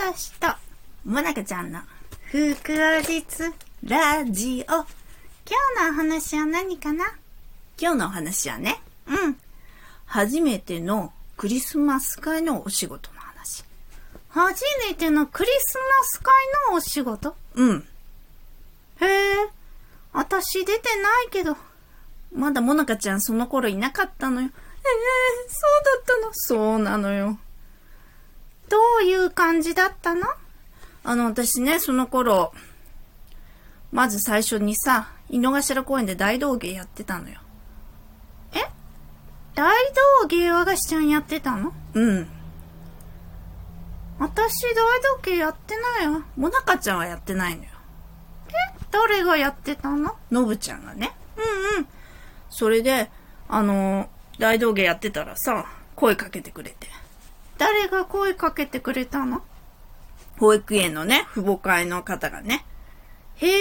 がしと、もなかちゃんの、福日ラジオ。今日のお話は何かな？今日のお話はね、うん。初めてのクリスマス会のお仕事の話。初めてのクリスマス会のお仕事？うん。へえ。私出てないけど。まだもなかちゃんその頃いなかったのよ。ええそうだったの？そうなのよ。どういう感じだったの？あの、私ね、その頃、まず最初にさ、井の頭公園で大道芸やってたのよ。え？大道芸和菓子ちゃんやってたの？うん。私大道芸やってないわ。もなかちゃんはやってないのよ。誰がやってたの？のぶちゃんがね。うんうん。それで、あの、大道芸やってたらさ、声かけてくれて。誰が声かけてくれたの？保育園のね、父母会の方がね、へえ、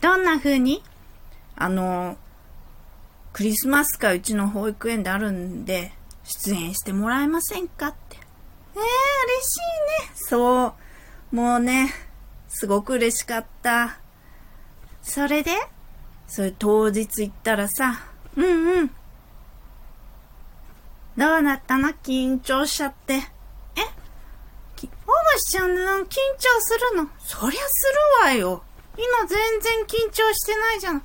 どんな風に？あの、クリスマス会うちの保育園であるんで、出演してもらえませんかって。ええ嬉しいね。そう。もうね、すごく嬉しかった。それで？それ当日行ったらさ、うんうん。どうなったの？緊張しちゃって。え？おばしちゃんの緊張するの？そりゃするわよ。今全然緊張してないじゃん。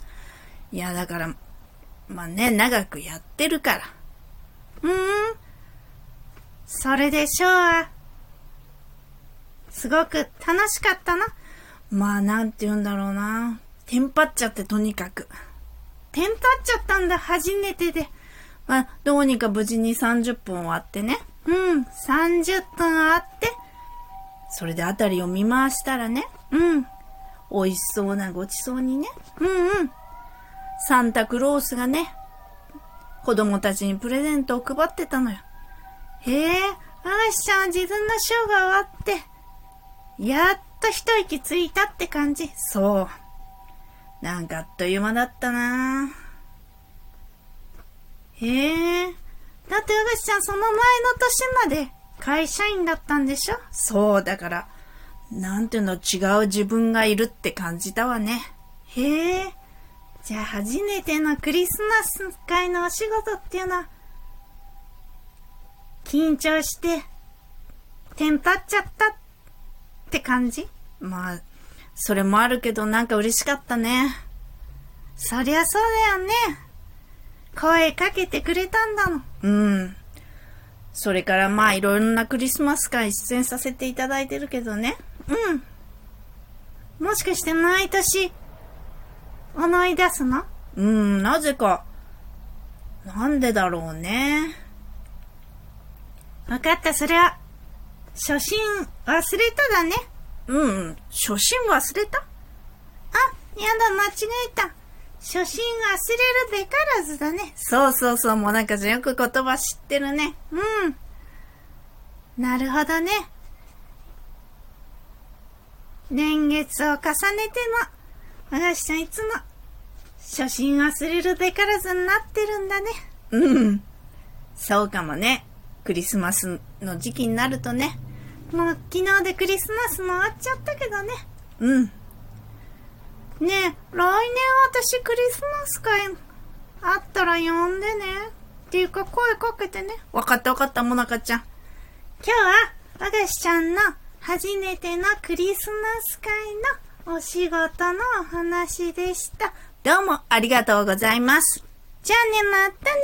いや、だから、まあね、長くやってるから。うーん？それでしょうは、すごく楽しかったのまあ、なんて言うんだろうな。テンパっちゃって、とにかく。テンパっちゃったんだ、初めてで。まあ、どうにか無事に30分終わってね。うん、30分あって、それであたりを見回したらね、うん、美味しそうなごちそうにね、うんうん。サンタクロースがね、子供たちにプレゼントを配ってたのよ。へえ、あがしちゃん自分のショーが終わって、やっと一息ついたって感じ。そう。なんかあっという間だったなへえ、だってあがしちゃんその前の年まで会社員だったんでしょ？そう、だから、なんていうの、違う自分がいるって感じたわね。へえ、じゃあ初めてのクリスマス会のお仕事っていうのは、緊張して、テンパっちゃったって感じ？まあ、それもあるけど、なんか嬉しかったね。そりゃそうだよね。声かけてくれたんだもん。うん。それからまあ、いろいろなクリスマス会出演させていただいてるけどね。うん。もしかして毎年、思い出すのうん、なぜか。なんでだろうね。わかった、それは、初心忘れただね。うん、初心忘れた？あ、やだ、間違えた。初心忘れるべからずだね。そうそうそう、もうなんかよく言葉知ってるね。うん。なるほどね。年月を重ねても、和菓子ちゃんいつも、初心忘れるべからずになってるんだね。うん。そうかもね。クリスマスの時期になるとね。もう昨日でクリスマスも終わっちゃったけどね。うん。ねえ、来年私クリスマス会あったら呼んでね。っていうか声かけてね。わかったわかった、もなかちゃん。今日は和菓子ちゃんの初めてのクリスマス会のお仕事のお話でした。どうもありがとうございます。じゃあね、またね